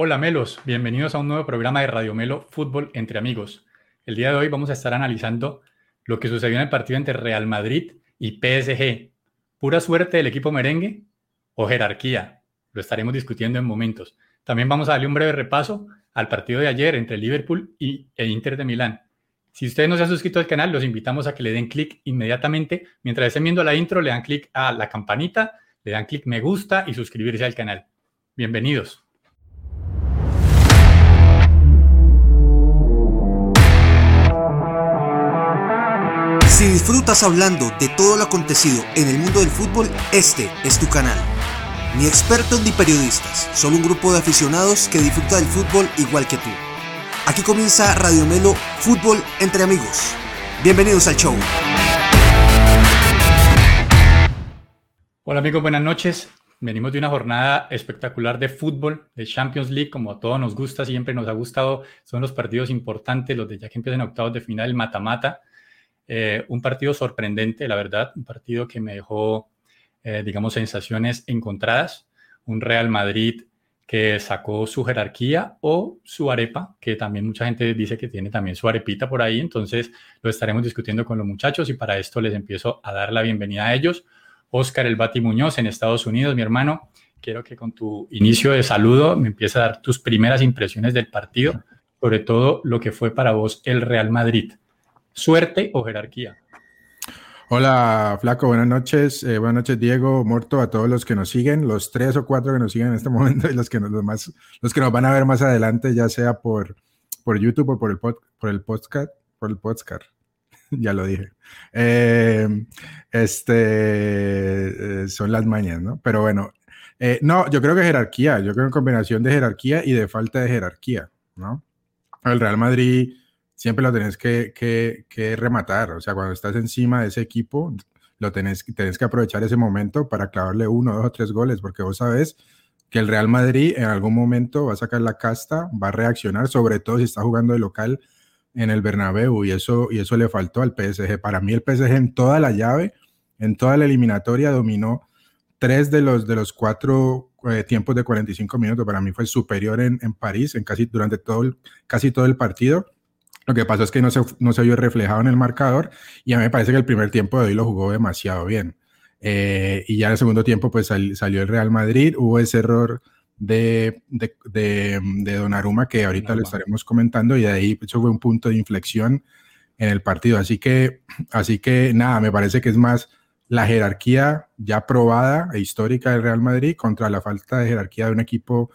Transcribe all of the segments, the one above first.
Hola Melos, bienvenidos a un nuevo programa de Radio Melo Fútbol entre amigos. El día de hoy vamos a estar analizando lo que sucedió en el partido entre Real Madrid y PSG. ¿Pura suerte del equipo merengue o jerarquía? Lo estaremos discutiendo en momentos. También vamos a darle un breve repaso al partido de ayer entre Liverpool y, e Inter de Milán. Si ustedes no se han suscrito al canal, los invitamos a que le den clic inmediatamente. Mientras estén viendo la intro, le dan clic a la campanita, le dan clic me gusta y suscribirse al canal. Bienvenidos. Si disfrutas hablando de todo lo acontecido en el mundo del fútbol, este es tu canal. Ni expertos ni periodistas, solo un grupo de aficionados que disfruta del fútbol igual que tú. Aquí comienza Radio Melo Fútbol entre amigos. Bienvenidos al show. Hola amigos, buenas noches. Venimos de una jornada espectacular de fútbol, de Champions League, como a todos nos gusta, siempre nos ha gustado. Son los partidos importantes, los de ya que empiezan octavos de final, el mata-mata. Eh, un partido sorprendente, la verdad, un partido que me dejó, eh, digamos, sensaciones encontradas. Un Real Madrid que sacó su jerarquía o su arepa, que también mucha gente dice que tiene también su arepita por ahí, entonces lo estaremos discutiendo con los muchachos y para esto les empiezo a dar la bienvenida a ellos. Oscar El Bati Muñoz en Estados Unidos, mi hermano, quiero que con tu inicio de saludo me empieces a dar tus primeras impresiones del partido, sobre todo lo que fue para vos el Real Madrid suerte o jerarquía. Hola, Flaco, buenas noches. Eh, buenas noches, Diego, Morto, a todos los que nos siguen, los tres o cuatro que nos siguen en este momento y los que nos, los los que nos van a ver más adelante, ya sea por, por YouTube o por el, por el podcast. Por el podcast. ya lo dije. Eh, este eh, son las mañas, ¿no? Pero bueno, no, yo creo que jerarquía, yo creo que combinación de jerarquía y de falta de jerarquía, ¿no? El Real Madrid siempre lo tenés que, que, rematar. O sea, cuando estás encima de ese equipo, lo tenés, tenés que aprovechar ese momento para clavarle uno, dos o tres goles, porque vos sabes que el Real Madrid en algún momento va a sacar la casta, va a reaccionar, sobre todo si está jugando de local en el Bernabéu, y eso, y eso le faltó al PSG. Para mí el PSG en toda la llave, en toda la eliminatoria, dominó tres de los, de los cuatro eh, tiempos de 45 minutos. Para mí fue superior en, en París, en casi, durante todo casi todo el partido lo que pasó es que no se, no se vio reflejado en el marcador y a mí me parece que el primer tiempo de hoy lo jugó demasiado bien. Eh, y ya en el segundo tiempo pues salió el Real Madrid, hubo ese error de, de, de, Donnarumma que ahorita lo estaremos comentando y de ahí eso fue un punto de inflexión en el partido. Así que, así que nada, me parece que es más la jerarquía ya probada e histórica del Real Madrid contra la falta de jerarquía de un equipo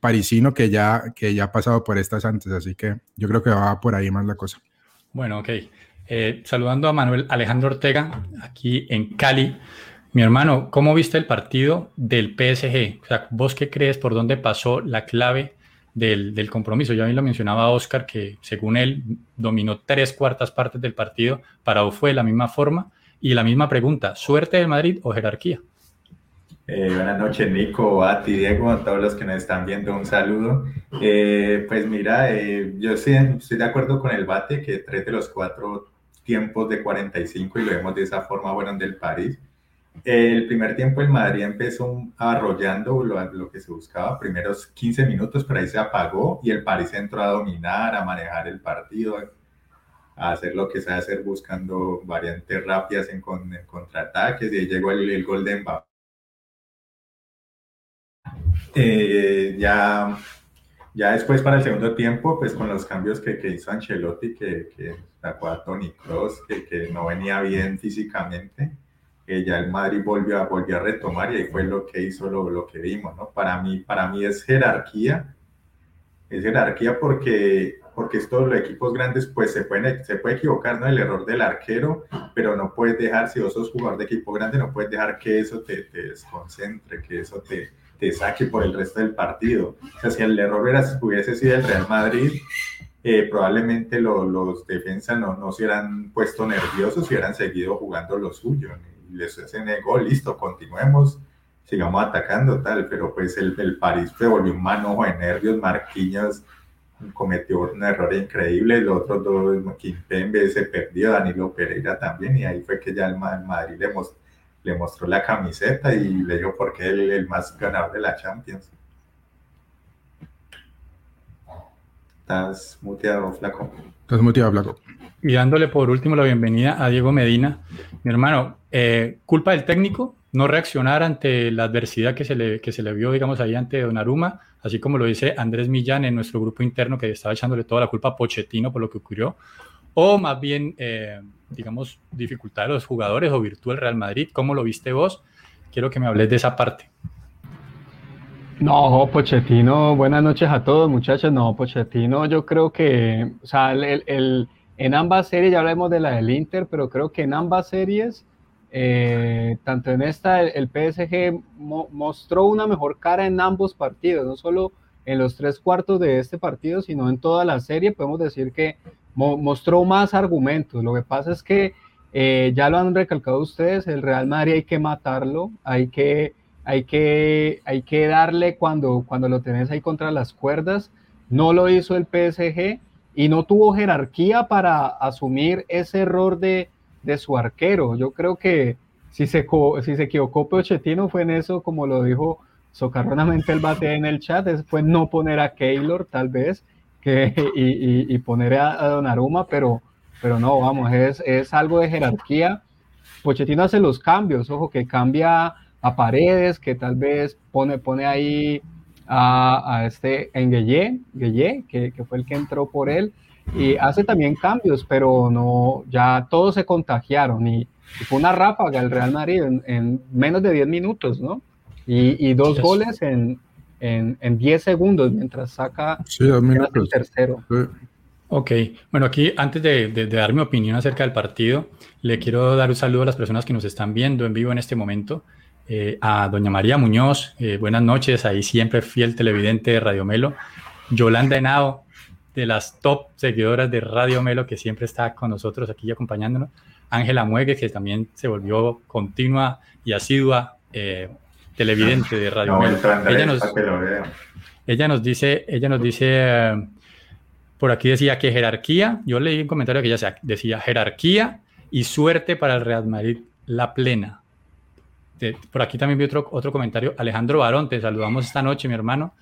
parisino que ya, que ya ha pasado por estas antes, así que yo creo que va por ahí más la cosa. Bueno, ok. Eh, saludando a Manuel Alejandro Ortega, aquí en Cali. Mi hermano, ¿cómo viste el partido del PSG? O sea, ¿vos qué crees por dónde pasó la clave del, del compromiso? Ya bien lo mencionaba Oscar, que según él dominó tres cuartas partes del partido. Para vos fue de la misma forma. Y la misma pregunta, ¿suerte del Madrid o jerarquía? Eh, buenas noches, Nico, a ti, Diego, a todos los que nos están viendo, un saludo. Eh, pues mira, eh, yo sí, estoy de acuerdo con el bate que tres de los cuatro tiempos de 45 y lo vemos de esa forma fueron del París. El primer tiempo el Madrid empezó arrollando lo, lo, que se buscaba, primeros 15 minutos, pero ahí se apagó y el París entró a dominar, a manejar el partido, a hacer lo que sabe hacer buscando variantes rápidas en, en contraataques y ahí llegó el, el gol de Mbappé eh, ya, ya después para el segundo tiempo, pues con los cambios que, que hizo Ancelotti, que, que sacó a Tony Cross, que, que, no venía bien físicamente, que ya el Madrid volvió a, volvió a retomar y ahí fue lo que hizo lo, lo que vimos, ¿no? Para mí, para mí es jerarquía, es jerarquía porque porque estos los equipos grandes pues se pueden se puede equivocar no el error del arquero pero no puedes dejar si vos sos jugador de equipo grande no puedes dejar que eso te, te desconcentre que eso te, te saque por el resto del partido. O sea, si el error hubiese sido el Real Madrid, eh, probablemente los defensas no, no se hubieran puesto nerviosos y hubieran seguido jugando lo suyo. Les hacen el gol, listo, continuemos, sigamos atacando, tal. Pero pues el, el París se volvió un manojo de nervios, Marquinhos cometió un error increíble, los otros dos, Kimpembe se perdió, Danilo Pereira también, y ahí fue que ya el Madrid le mostró le mostró la camiseta y le dijo por qué él el más ganador de la Champions. Estás muteado, flaco. Estás muteado, flaco. Y dándole por último la bienvenida a Diego Medina. Mi hermano, eh, culpa del técnico no reaccionar ante la adversidad que se, le, que se le vio, digamos, ahí ante Donnarumma, así como lo dice Andrés Millán en nuestro grupo interno que estaba echándole toda la culpa a Pochettino por lo que ocurrió, o más bien, eh, digamos, dificultad de los jugadores o virtud del Real Madrid. ¿Cómo lo viste vos? Quiero que me hables de esa parte. No, Pochettino, buenas noches a todos muchachos. No, Pochettino, yo creo que, o sea, el, en ambas series, ya hablamos de la del Inter, pero creo que en ambas series, eh, tanto en esta, el, PSG mostró una mejor cara en ambos partidos, no solo en los tres cuartos de este partido, sino en toda la serie. Podemos decir que mostró más argumentos. Lo que pasa es que eh, ya lo han recalcado ustedes, el Real Madrid hay que matarlo, hay que hay que, hay que darle cuando, cuando lo tenés ahí contra las cuerdas. No lo hizo el PSG y no tuvo jerarquía para asumir ese error de, de su arquero. Yo creo que si se, si se equivocó Pochettino fue en eso, como lo dijo socarronamente el bate en el chat, fue no poner a Keylor tal vez que, y, y, poner a, a Donnarumma, pero, pero no, vamos, es, es algo de jerarquía. Pochettino hace los cambios, ojo, que cambia a Paredes, que tal vez pone, pone ahí a, a este en Gueye, que, que, fue el que entró por él, y hace también cambios, pero no, ya todos se contagiaron y, fue una ráfaga el Real Madrid en, menos de 10 minutos, ¿no? Y, y dos goles en, en, en, 10 segundos mientras saca el tercero. Ok, bueno, aquí antes de, de, dar mi opinión acerca del partido, le quiero dar un saludo a las personas que nos están viendo en vivo en este momento. Eh, a doña María Muñoz, eh, buenas noches, ahí siempre fiel televidente de Radio Melo, Yolanda Henao, de las top seguidoras de Radio Melo, que siempre está con nosotros aquí acompañándonos, Ángela Muegue, que también se volvió continua y asidua eh, televidente de Radio Melo. Ella nos, ella nos, dice, ella nos dice, por aquí decía que jerarquía, yo leí un comentario que ella decía jerarquía y suerte para el Real Madrid, la plena por aquí también vi otro, otro comentario. Alejandro Barón, te saludamos esta noche, mi hermano.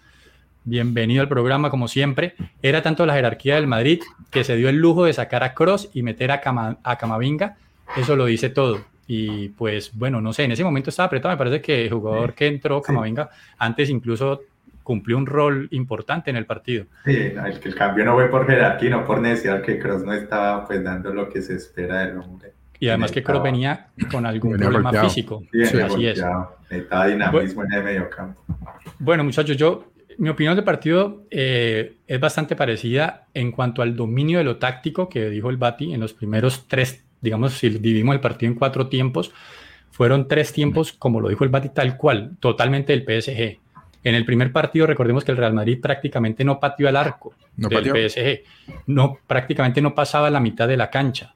Bienvenido al programa, como siempre. Era tanto la jerarquía del Madrid que se dio el lujo de sacar a Cross y meter a, a Camavinga. Eso lo dice todo. Y pues, bueno, no sé, en ese momento estaba apretado. Me parece que el jugador que entró, Camavinga, antes incluso cumplió un rol importante en el partido. Sí, el, el cambio no fue por jerarquía, no por necesidad, que Cross no estaba pues dando lo que se espera del hombre. Y además que Kroos venía con algún problema físico. Sí, así es. Estaba dinamismo en el medio campo. Bueno, muchachos, yo, mi opinión del partido eh, es bastante parecida en cuanto al dominio de lo táctico que dijo el Bati en los primeros tres, digamos, si dividimos el partido en cuatro tiempos, fueron tres tiempos, como lo dijo el Bati, tal cual, totalmente del PSG. En el primer partido, recordemos que el Real Madrid prácticamente no pateó al arco del PSG. No, prácticamente no pasaba la mitad de la cancha.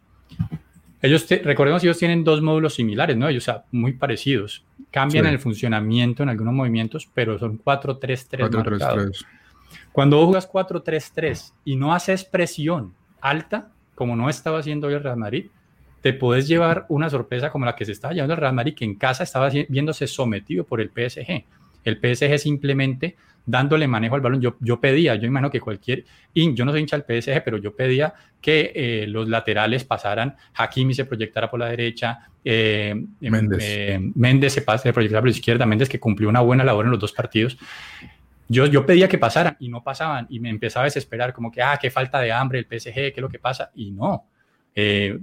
Ellos, recordemos, ellos tienen dos módulos similares, ¿no? Ellos, o sea, muy parecidos. Cambian el funcionamiento en algunos movimientos, pero son 4-3-3 Cuando vos jugas 4-3-3 y no haces presión alta, como no estaba haciendo hoy el Real Madrid, te puedes llevar una sorpresa como la que se estaba llevando el Real Madrid, que en casa estaba viéndose sometido por el PSG. El PSG simplemente dándole manejo al balón. Yo, yo pedía, yo imagino que cualquier, yo no soy hincha del PSG, pero yo pedía que eh, los laterales pasaran, Hakimi se proyectara por la derecha, eh, em, Méndez. Eh, Méndez se, pase, se proyectara por la izquierda, Méndez que cumplió una buena labor en los dos partidos. Yo, yo pedía que pasaran y no pasaban y me empezaba a desesperar, como que, ah, qué falta de hambre el PSG, qué es lo que pasa, y no.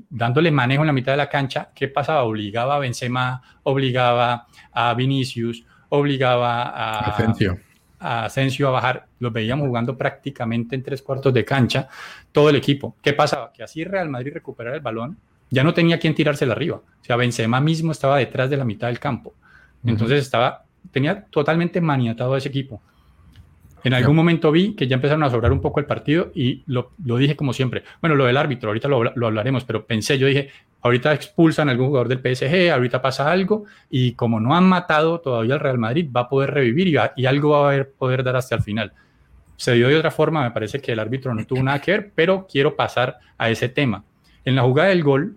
Dándole manejo en la mitad de la cancha, ¿qué pasaba? Obligaba a Benzema, obligaba a Vinicius, obligaba a, Asensio a Asensio a bajar, los veíamos jugando prácticamente en tres cuartos de cancha, todo el equipo. ¿Qué pasaba? Que así Real Madrid recuperara el balón, ya no tenía quien tirárselo arriba. O sea, Benzema mismo estaba detrás de la mitad del campo. Entonces estaba, tenía totalmente maniatado a ese equipo. En algún momento vi que ya empezaron a sobrar un poco el partido y lo, dije como siempre. Bueno, lo del árbitro, ahorita lo, lo, hablaremos, pero pensé, yo dije, ahorita expulsan a algún jugador del PSG, ahorita pasa algo y como no han matado todavía al Real Madrid, va a poder revivir y, y algo va a poder dar hasta el final. Se dio de otra forma, me parece que el árbitro no tuvo nada que ver, pero quiero pasar a ese tema. En la jugada del gol,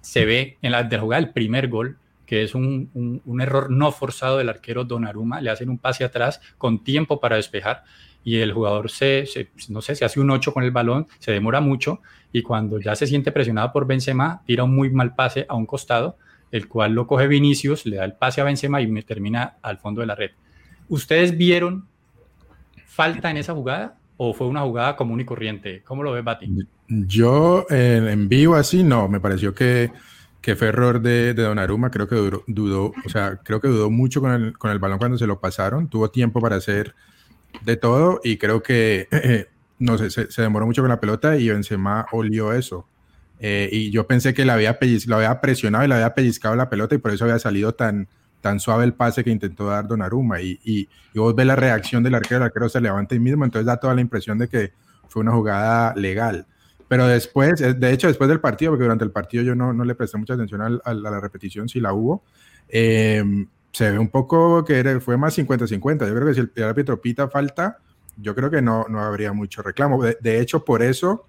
se ve, en la, de la jugada del primer gol, que es un, error no forzado del arquero Donnarumma, le hacen un pase atrás con tiempo para despejar. y el jugador se, no sé, se hace un 8 con el balón, se demora mucho y cuando ya se siente presionado por Benzema, tira un muy mal pase a un costado, el cual lo coge Vinicius, le da el pase a Benzema y me termina al fondo de la red. ¿Ustedes vieron falta en esa jugada o fue una jugada común y corriente? ¿Cómo lo ves, Bati? Yo en vivo así no, me pareció que, que fue error de, de Donnarumma, creo que dudó, o sea, creo que dudó mucho con el, con el balón cuando se lo pasaron, tuvo tiempo para hacer de todo y creo que, no sé, se, demoró mucho con la pelota y Benzema olió eso. Eh, y yo pensé que la había, lo había presionado y le había pellizcado la pelota y por eso había salido tan, tan suave el pase que intentó dar Donnarumma. Y, y, y vos ves la reacción del arquero, el arquero se levanta ahí mismo, entonces da toda la impresión de que fue una jugada legal. Pero después, eh, de hecho, después del partido, porque durante el partido yo no, no le presté mucha atención a, a, la repetición, si la hubo, eh, se ve un poco que fue más 50-50. Yo creo que si el, árbitro pita falta, yo creo que no, no habría mucho reclamo. De, hecho, por eso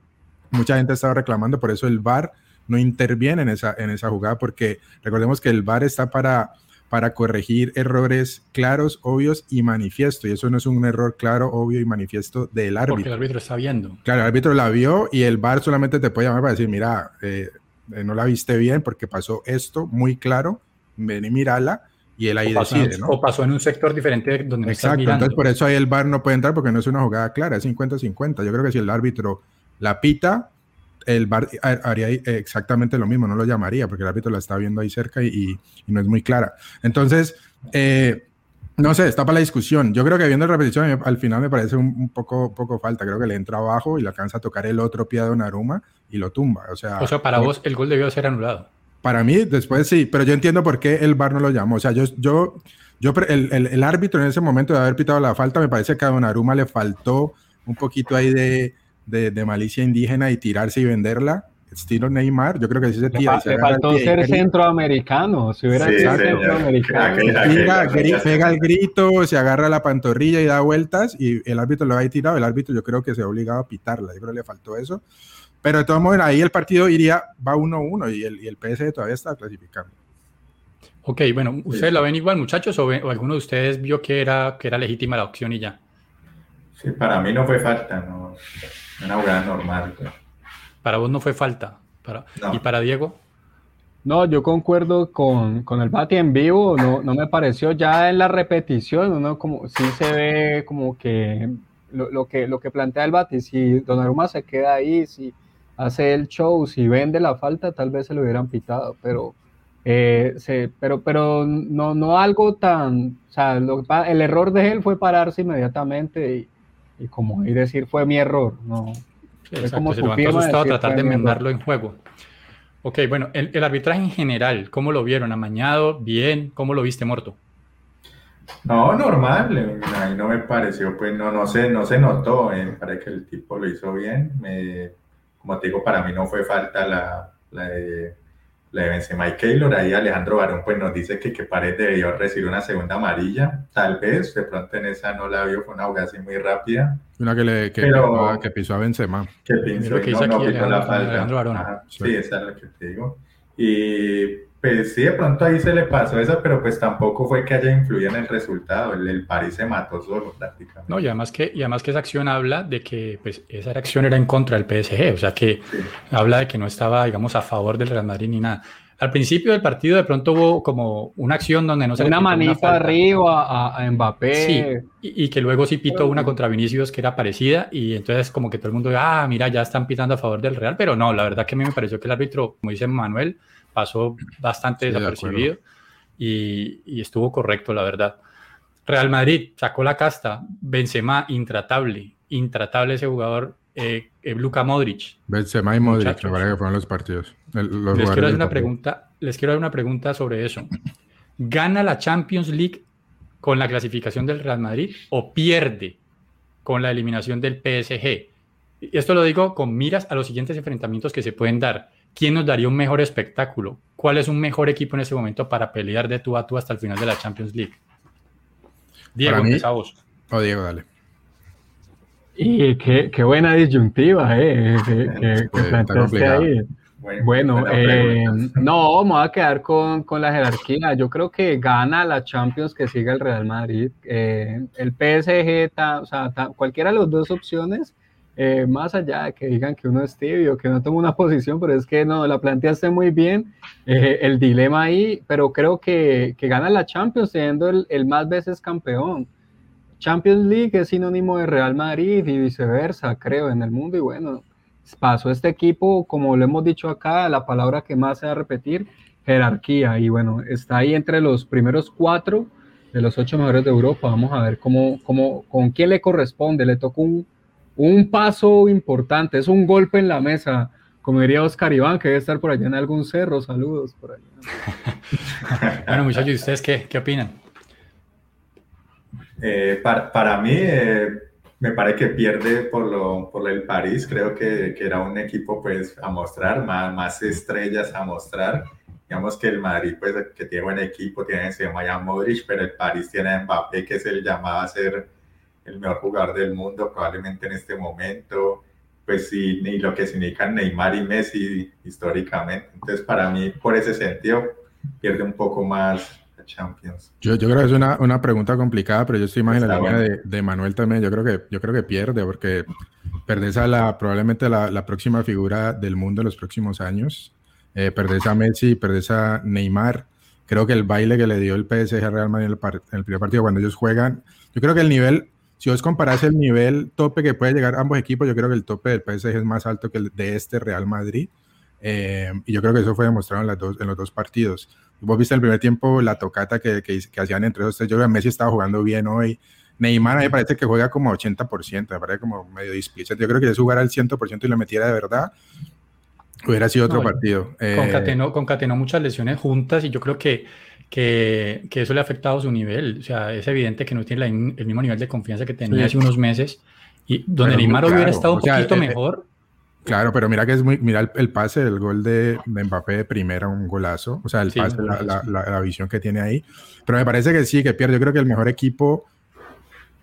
mucha gente estaba reclamando, por eso el VAR no interviene en esa, en esa jugada, porque recordemos que el VAR está para, para corregir errores claros, obvios y manifiesto. Y eso no es un error claro, obvio y manifiesto del árbitro. Porque el árbitro está viendo. Claro, el árbitro la vio y el VAR solamente te puede llamar para decir, mira, eh, eh, no la viste bien porque pasó esto muy claro, ven y mírala y él ahí decide, ¿no? O pasó en un sector diferente donde no Exacto, entonces por eso ahí el VAR no puede entrar porque no es una jugada clara, es 50-50. Yo creo que si el árbitro la pita, el VAR haría exactamente lo mismo, no lo llamaría porque el árbitro la está viendo ahí cerca y, no es muy clara. Entonces, eh, no sé, está para la discusión. Yo creo que viendo la repetición al final me parece un, poco, poco falta. Creo que le entra abajo y le alcanza a tocar el otro pie de Naruma y lo tumba. O sea, o sea para vos el gol debió ser anulado. Para mí, después sí, pero yo entiendo por qué el VAR no lo llamó. O sea, yo, yo, yo el, el, árbitro en ese momento de haber pitado la falta, me parece que a Donnarumma le faltó un poquito ahí de, de, malicia indígena y tirarse y venderla. Estilo Neymar, yo creo que sí se tira. Le, faltó ser centroamericano. Si hubiera sido centroamericano. Pega, el grito, se agarra la pantorrilla y da vueltas y el árbitro lo ha tirado. El árbitro yo creo que se ha obligado a pitarla. Yo creo que le faltó eso. Pero de todos modos, ahí el partido iría, va 1-1 y el, y el PSG todavía está clasificando. Ok, bueno, ¿ustedes lo ven igual, muchachos, o, alguno de ustedes vio que era, que era legítima la opción y ya? Sí, para mí no fue falta, no, una jugada normal. Para vos no fue falta. Para, ¿Y para Diego? No, yo concuerdo con, con el Bati en vivo, no, no, me pareció ya en la repetición, ¿no? como sí se ve como que lo, lo que lo que plantea el Bati, si Donnarumma se queda ahí, si hace el show, si vende la falta, tal vez se lo hubieran pitado, pero, eh, pero, pero no, no algo tan, o sea, el error de él fue pararse inmediatamente y, como y decir fue mi error, no. se levantó asustado a tratar de enmendarlo en juego. Ok, bueno, el, el, arbitraje en general, ¿cómo lo vieron? ¿Amañado? ¿Bien? ¿Cómo lo viste, Morto? No, normal, ahí no me pareció, pues no, no, se, no se notó, me parece que el tipo lo hizo bien, me, como te digo, para mí no fue falta la, la de, la de Benzema y Keylor. Ahí Alejandro Barón pues nos dice que, que Pared debió recibir una segunda amarilla. Tal vez, de pronto en esa no la vio, fue una jugada así muy rápida. Una que, le, que, Pero, que pisó a Benzema. Que pisó, que no, no pisó la falta. Alejandro Barón. sí, esa es lo que te digo. Y pues sí, de pronto ahí se le pasó eso, pero pues tampoco fue que haya influido en el resultado. El, el París se mató solo prácticamente. No, y además que, y además que esa acción habla de que pues, esa acción era en contra del PSG, o sea que habla de que no estaba, digamos, a favor del Real Madrid ni nada. Al principio del partido de pronto hubo como una acción donde no se una manita arriba a, Mbappé. Sí, y, que luego sí pitó una contra Vinicius que era parecida y entonces como que todo el mundo, ah, mira, ya están pitando a favor del Real, pero no, la verdad que a mí me pareció que el árbitro, como dice Manuel, pasó bastante desapercibido y, estuvo correcto, la verdad. Real Madrid sacó la casta, Benzema intratable, intratable ese jugador, eh, eh Luka Modric. Benzema y Modric, que fueron los partidos. les, quiero hacer una pregunta, les quiero dar una pregunta sobre eso. ¿Gana la Champions League con la clasificación del Real Madrid o pierde con la eliminación del PSG? Esto lo digo con miras a los siguientes enfrentamientos que se pueden dar. ¿Quién nos daría un mejor espectáculo? ¿Cuál es un mejor equipo en ese momento para pelear de tú a tú hasta el final de la Champions League? Diego, empezamos. O oh, Diego, dale. Y qué, qué, buena disyuntiva, ¿eh? Que, que, ahí. Bueno, eh, no, vamos a quedar con, con, la jerarquía. Yo creo que gana la Champions que siga el Real Madrid. Eh, el PSG, o sea, cualquiera de las dos opciones, eh, más allá de que digan que uno es tibio, que no toma una posición, pero es que no, la planteaste muy bien, el dilema ahí, pero creo que, que gana la Champions siendo el, el más veces campeón. Champions League es sinónimo de Real Madrid y viceversa, creo, en el mundo. Y bueno, pasó este equipo, como lo hemos dicho acá, la palabra que más se va a repetir, jerarquía. Y bueno, está ahí entre los primeros cuatro de los ocho mejores de Europa. Vamos a ver cómo, cómo, con quién le corresponde. Le tocó un, un paso importante, es un golpe en la mesa. Como diría Oscar Iván, que debe estar por allá en algún cerro. Saludos por allá. bueno, muchachos, ¿y ustedes qué, qué opinan? Eh, para, para, mí, eh, me parece que pierde por, lo, por el París. Creo que, que, era un equipo pues, a mostrar, más, más, estrellas a mostrar. Digamos que el Madrid, pues, que tiene buen equipo, tiene se llama Modric, pero el París tiene a Mbappé, que es el llamado a ser el mejor jugador del mundo probablemente en este momento. Pues sí, ni lo que significan Neymar y Messi históricamente. Entonces, para mí, por ese sentido, pierde un poco más Champions. Yo, yo creo que es una, una, pregunta complicada, pero yo estoy más en la línea de, de, Manuel también. Yo creo que, yo creo que pierde, porque perdés a la, probablemente la, la próxima figura del mundo en los próximos años. Eh, perdés a Messi, perdés a Neymar. Creo que el baile que le dio el PSG a Real Madrid en el, en el primer partido cuando ellos juegan, yo creo que el nivel, si vos comparás el nivel tope que puede llegar ambos equipos, yo creo que el tope del PSG es más alto que el de este Real Madrid. Eh, y yo creo que eso fue demostrado en, las dos, en los dos partidos. Vos viste el primer tiempo la tocata que, que, hacían entre esos Yo creo que Messi estaba jugando bien hoy. Neymar me parece que juega como 80%, me parece como medio displicente. Yo creo que si jugara al 100% y lo metiera de verdad, hubiera sido otro partido. Eh, concatenó, concatenó, muchas lesiones juntas y yo creo que, que, que, eso le ha afectado su nivel. O sea, es evidente que no tiene el mismo nivel de confianza que tenía hace unos meses. Y donde Neymar hubiera estado un poquito eh, eh, mejor, Claro, pero mira que es muy, mira el, pase, el gol de, Mbappé de primera, un golazo, o sea, el pase, la, la, visión que tiene ahí. Pero me parece que sí, que pierde. Yo creo que el mejor equipo,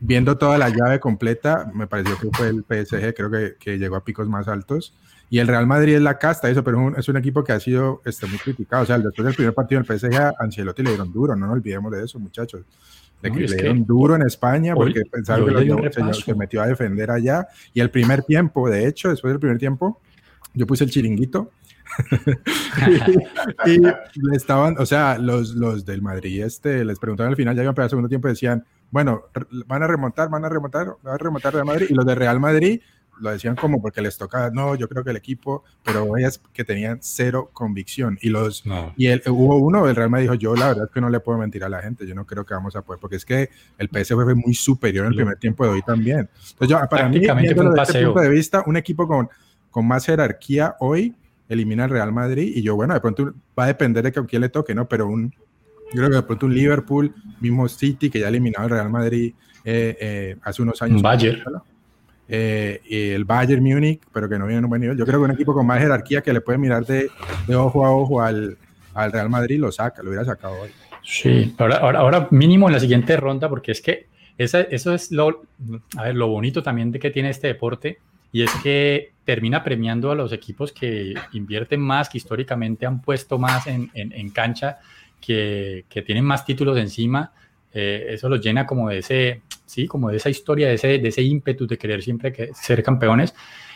viendo toda la llave completa, me pareció que fue el PSG, creo que, que llegó a picos más altos. Y el Real Madrid es la casta, eso, pero es un, equipo que ha sido este, muy criticado. O sea, después del primer partido del PSG, a Ancelotti le dieron duro, no nos olvidemos de eso, muchachos. Le, dieron duro en España porque pensaron que lo, se, metió a defender allá. Y el primer tiempo, de hecho, después del primer tiempo, yo puse el chiringuito. y, le estaban, o sea, los, los del Madrid este, les preguntaron al final, ya iban para el segundo tiempo, decían, bueno, van a remontar, van a remontar, van a remontar Real Madrid. Y los de Real Madrid lo decían como porque les toca, no, yo creo que el equipo, pero ellas que tenían cero convicción. Y los y el, hubo uno, el Real Madrid dijo, yo la verdad es que no le puedo mentir a la gente, yo no creo que vamos a poder, porque es que el PSV fue muy superior en el primer tiempo de hoy también. Entonces yo, para mí, desde este punto de vista, un equipo con, con más jerarquía hoy elimina al Real Madrid y yo, bueno, de pronto va a depender de que a quién le toque, ¿no? Pero un, yo creo que de pronto un Liverpool, mismo City, que ya eliminado al Real Madrid eh, eh, hace unos años. Bayern eh, el Bayern Múnich, pero que no viene en un buen nivel. Yo creo que un equipo con más jerarquía que le puede mirar de, ojo a ojo al, al, Real Madrid lo saca, lo hubiera sacado hoy. Sí, ahora, mínimo en la siguiente ronda, porque es que eso es lo, a ver, lo bonito también de que tiene este deporte y es que termina premiando a los equipos que invierten más, que históricamente han puesto más en, en, en cancha, que, que, tienen más títulos encima. Eh, eso los llena como de ese, ¿sí? Como de esa historia, de ese, de ese ímpetu de querer siempre que, ser campeones.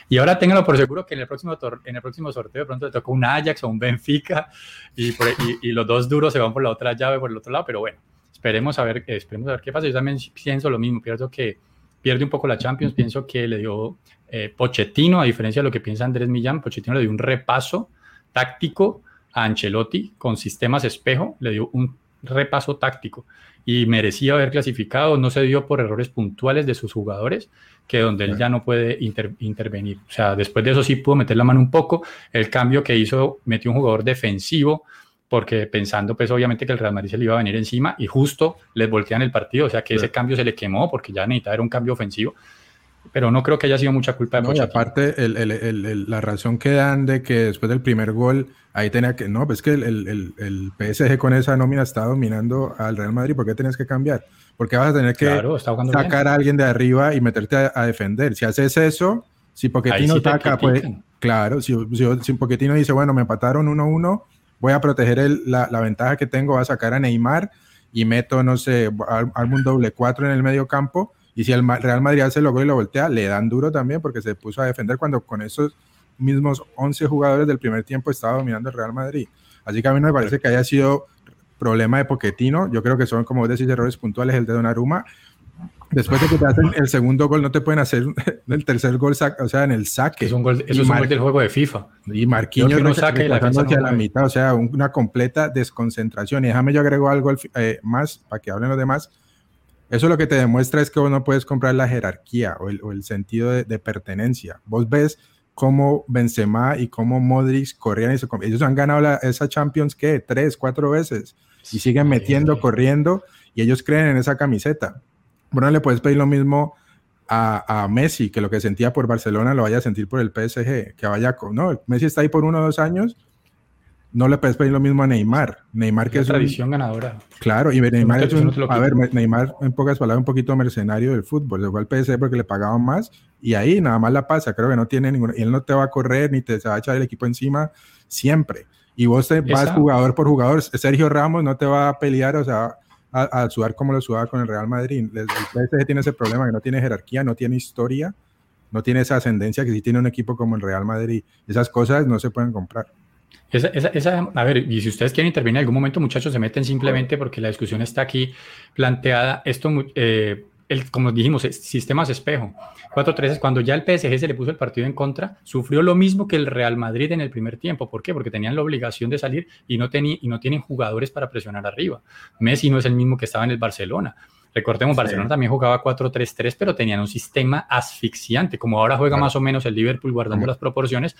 Y ahora ténganlo por seguro que en el próximo, en el próximo sorteo de pronto le toca un Ajax o un Benfica y, y, los dos duros se van por la otra llave, por el otro lado, pero bueno, esperemos a ver, esperemos a ver qué pasa. Yo también pienso lo mismo, pienso que pierde un poco la Champions, pienso que le dio eh, Pochettino, a diferencia de lo que piensa Andrés Millán, Pochettino le dio un repaso táctico a Ancelotti con sistemas espejo, le dio un repaso táctico. Y merecía haber clasificado, no se dio por errores puntuales de sus jugadores, que donde él ya no puede intervenir. O sea, después de eso sí pudo meter la mano un poco, el cambio que hizo, metió un jugador defensivo, porque pensando pues obviamente que el Real Madrid se le iba a venir encima y justo les voltean el partido, o sea que ese cambio se le quemó porque ya necesitaba era un cambio ofensivo pero no creo que haya sido mucha culpa de no, Y aparte, el, el, el, la razón que dan de que después del primer gol, ahí tenía que, no, pues que el, PSG con esa nómina está dominando al Real Madrid, ¿por qué tienes que cambiar? Porque vas a tener que sacar a alguien de arriba y meterte a, defender. Si haces eso, si Pochettino saca, pues, Claro, si, si, Pochettino dice, bueno, me empataron 1-1, voy a proteger la, ventaja que tengo, voy a sacar a Neymar y meto, no sé, armo un doble 4 en el medio campo. Y si el Real Madrid hace el logo y lo voltea, le dan duro también porque se puso a defender cuando con esos mismos 11 jugadores del primer tiempo estaba dominando el Real Madrid. Así que a mí no me parece que haya sido problema de Poquetino. Yo creo que son, como vos decís, errores puntuales el de Donnarumma. Después de que te hacen el segundo gol, no te pueden hacer el tercer gol, o sea, en el saque. Es un gol, eso es un gol del juego de FIFA. Y Marquinhos no saque la hacia la mitad, o sea, una completa desconcentración. Y déjame yo agrego algo eh, más para que hablen los demás. Eso lo que te demuestra es que vos no puedes comprar la jerarquía o el, sentido de, pertenencia. Vos ves cómo Benzema y cómo Modric corrían y se, ellos han ganado esa Champions que tres, cuatro veces y siguen metiendo, corriendo y ellos creen en esa camiseta. Bueno, le puedes pedir lo mismo a, a, Messi, que lo que sentía por Barcelona lo vaya a sentir por el PSG, que vaya con, no, Messi está ahí por uno o dos años, no le puedes pedir lo mismo a Neymar. Neymar que es tradición ganadora. Claro, y Neymar es un, a ver, Neymar en pocas palabras un poquito mercenario del fútbol, llegó al PSG porque le pagaban más y ahí nada más la pasa, creo que no tiene ninguna, él no te va a correr ni te va a echar el equipo encima siempre y vos te vas jugador por jugador. Sergio Ramos no te va a pelear, o sea, a, sudar como lo sudaba con el Real Madrid. El, PSG tiene ese problema que no tiene jerarquía, no tiene historia, no tiene esa ascendencia que sí tiene un equipo como el Real Madrid. Esas cosas no se pueden comprar. Esa, esa, a ver, y si ustedes quieren intervenir en algún momento, muchachos, se meten simplemente porque la discusión está aquí planteada. Esto, eh, como dijimos, sistemas espejo. 4-3 es cuando ya el PSG se le puso el partido en contra, sufrió lo mismo que el Real Madrid en el primer tiempo. ¿Por qué? Porque tenían la obligación de salir y no, y no tienen jugadores para presionar arriba. Messi no es el mismo que estaba en el Barcelona. Recordemos, Barcelona también jugaba 4-3-3, pero tenían un sistema asfixiante, como ahora juega más o menos el Liverpool guardando las proporciones,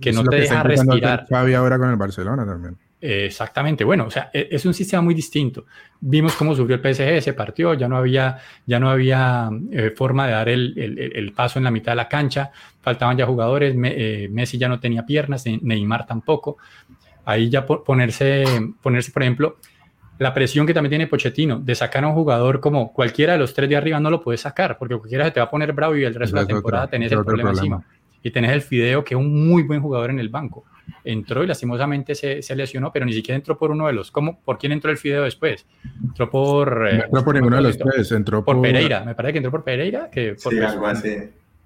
que no te deja respirar. Xavi ahora con el Barcelona también exactamente, bueno, o sea, e, es un sistema muy distinto. Vimos cómo sufrió el PSG, se partió, ya no había, ya no había eh, forma de dar el, paso en la mitad de la cancha, faltaban ya jugadores, eh, Messi ya no tenía piernas, Neymar tampoco. Ahí ya ponerse, ponerse, por ejemplo, la presión que también tiene Pochettino de sacar a un jugador como cualquiera de los tres de arriba no lo puede sacar, porque cualquiera se te va a poner bravo y el resto de la temporada tenés el problema, encima. Y tenés el Fideo, que es un muy buen jugador en el banco entró y lastimosamente se, se, lesionó, pero ni siquiera entró por uno de los. ¿Cómo? ¿Por quién entró el Fideo después? Entró por. Eh, entró por ninguno de los tres, entró por, Pereira. Me parece que entró por Pereira. Que por sí, algo así.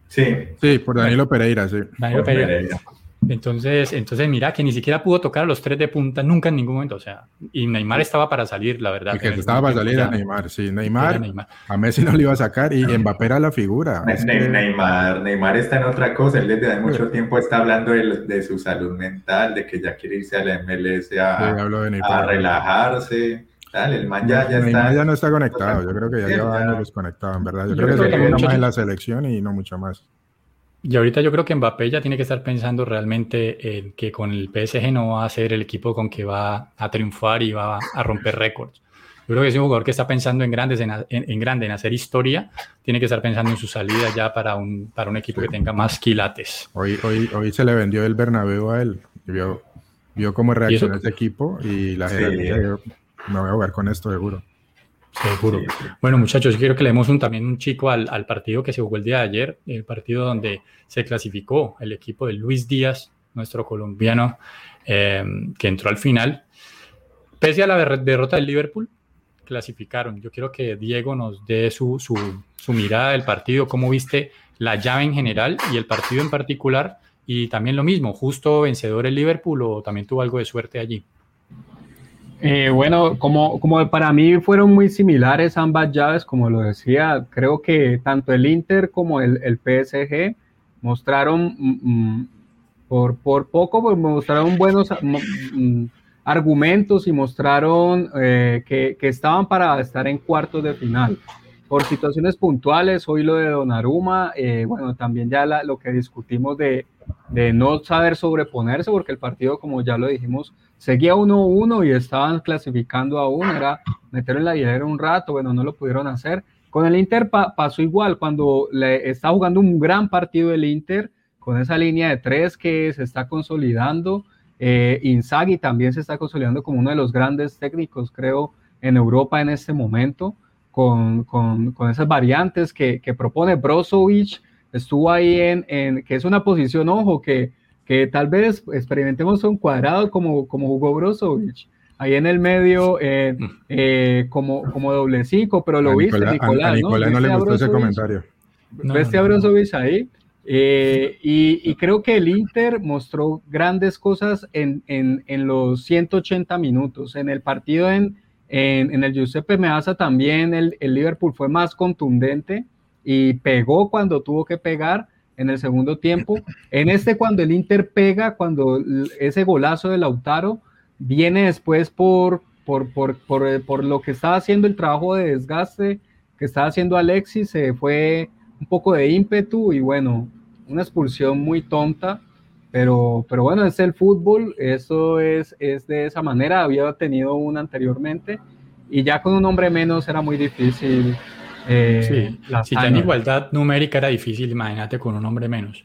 Sí. Sí, por Danilo Pereira, sí. Danilo Pereira. Entonces, entonces, mira que ni siquiera pudo tocar a los tres de punta nunca en ningún momento. O sea, y Neymar estaba para salir, la verdad. que estaba para salir a Neymar, sí. Neymar, a Messi no le iba a sacar y Mbappé era la figura. Neymar, Neymar está en otra cosa. Él desde hace mucho tiempo está hablando de, su salud mental, de que ya quiere irse a la MLS a, relajarse. Dale, el man ya, ya Neymar ya no está conectado. Yo creo que ya lleva años desconectado, en verdad. Yo, creo, que se queda más en la selección y no mucho más. Y ahorita yo creo que Mbappé ya tiene que estar pensando realmente en que con el PSG no va a ser el equipo con que va a triunfar y va a romper récords. Yo creo que es un jugador que está pensando en grandes, en, en, grande, en hacer historia. Tiene que estar pensando en su salida ya para un, para un equipo que tenga más quilates. Hoy, hoy, hoy se le vendió el Bernabéu a él. Vio, vio cómo reaccionó ese equipo y la jerarquía. me voy a jugar con esto, seguro. Seguro. Bueno, muchachos, quiero que le demos un, también un chico al, al, partido que se jugó el día de ayer, el partido donde se clasificó el equipo de Luis Díaz, nuestro colombiano, eh, que entró al final. Pese a la derrota del Liverpool, clasificaron. Yo quiero que Diego nos dé su, su, su mirada del partido, cómo viste la llave en general y el partido en particular, y también lo mismo, justo vencedor el Liverpool o también tuvo algo de suerte allí. Eh, bueno, como, como para mí fueron muy similares ambas llaves, como lo decía, creo que tanto el Inter como el, el PSG mostraron, mm, mm, por, por poco, pues mostraron buenos mm, argumentos y mostraron eh, que, que, estaban para estar en cuartos de final. Por situaciones puntuales, hoy lo de Donnarumma, eh, bueno, también ya lo que discutimos de, de no saber sobreponerse, porque el partido, como ya lo dijimos, seguía 1-1 y estaban clasificando aún, era meterlo en la hielera un rato, bueno, no lo pudieron hacer. Con el Inter pasó igual, cuando le está jugando un gran partido el Inter, con esa línea de tres que se está consolidando, eh, Inzaghi también se está consolidando como uno de los grandes técnicos, creo, en Europa en este momento, con, con, con esas variantes que, que propone Brozovic, estuvo ahí en, en, que es una posición, ojo, que que tal vez experimentemos un cuadrado como, como jugó Brozovic, ahí en el medio eh, mm. eh, como, como doble cinco, pero lo viste, Nicolás, Nicolás, ¿no? le gustó ese comentario. ¿Viste a Brozovic ahí? Eh, y, creo que el Inter mostró grandes cosas en, en, en los 180 minutos. En el partido en, en, el Giuseppe Meazza también el, Liverpool fue más contundente y pegó cuando tuvo que pegar en el segundo tiempo. En este cuando el Inter pega, cuando ese golazo de Lautaro viene después por, por, por, por, por lo que estaba haciendo el trabajo de desgaste que estaba haciendo Alexis, se fue un poco de ímpetu y bueno, una expulsión muy tonta, pero, pero bueno, es el fútbol, eso es, es de esa manera, había tenido una anteriormente y ya con un hombre menos era muy difícil. Eh, sí, si ya en igualdad numérica era difícil, imagínate con un hombre menos.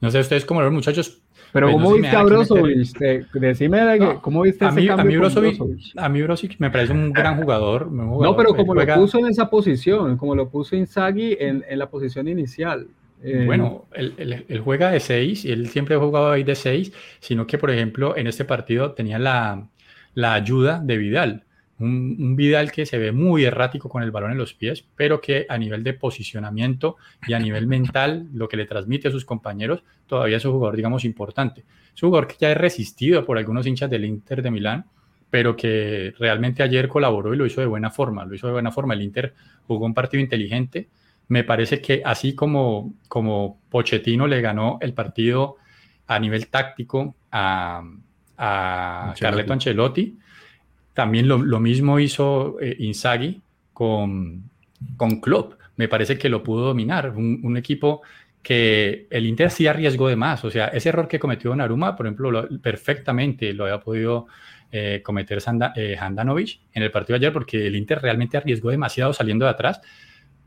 No sé ustedes cómo los muchachos. Pero ¿cómo viste a Brozovic? Decime ¿cómo viste a ese mí, cambio a mí Brozovic, A mí Brozovic me parece un gran jugador. no, pero como lo puso en esa posición, como lo puso Inzaghi en, en la posición inicial. Eh, bueno, él, juega de 6 y él siempre ha jugado ahí de 6, sino que, por ejemplo, en este partido tenía la, ayuda de Vidal. Un, Vidal que se ve muy errático con el balón en los pies, pero que a nivel de posicionamiento y a nivel mental, lo que le transmite a sus compañeros, todavía es un jugador, digamos, importante. Es un jugador que ya es resistido por algunos hinchas del Inter de Milán, pero que realmente ayer colaboró y lo hizo de buena forma. Lo hizo de buena forma. El Inter jugó un partido inteligente me parece que así como, como Pochettino le ganó el partido a nivel táctico a, a Carleto Ancelotti, también lo, mismo hizo eh, Inzaghi con, con Klopp. Me parece que lo pudo dominar. Un, equipo que el Inter sí arriesgó de más. O sea, ese error que cometió Naruma, por ejemplo, perfectamente lo había podido eh, cometer Sanda, eh, Handanovic en el partido de ayer porque el Inter realmente arriesgó demasiado saliendo de atrás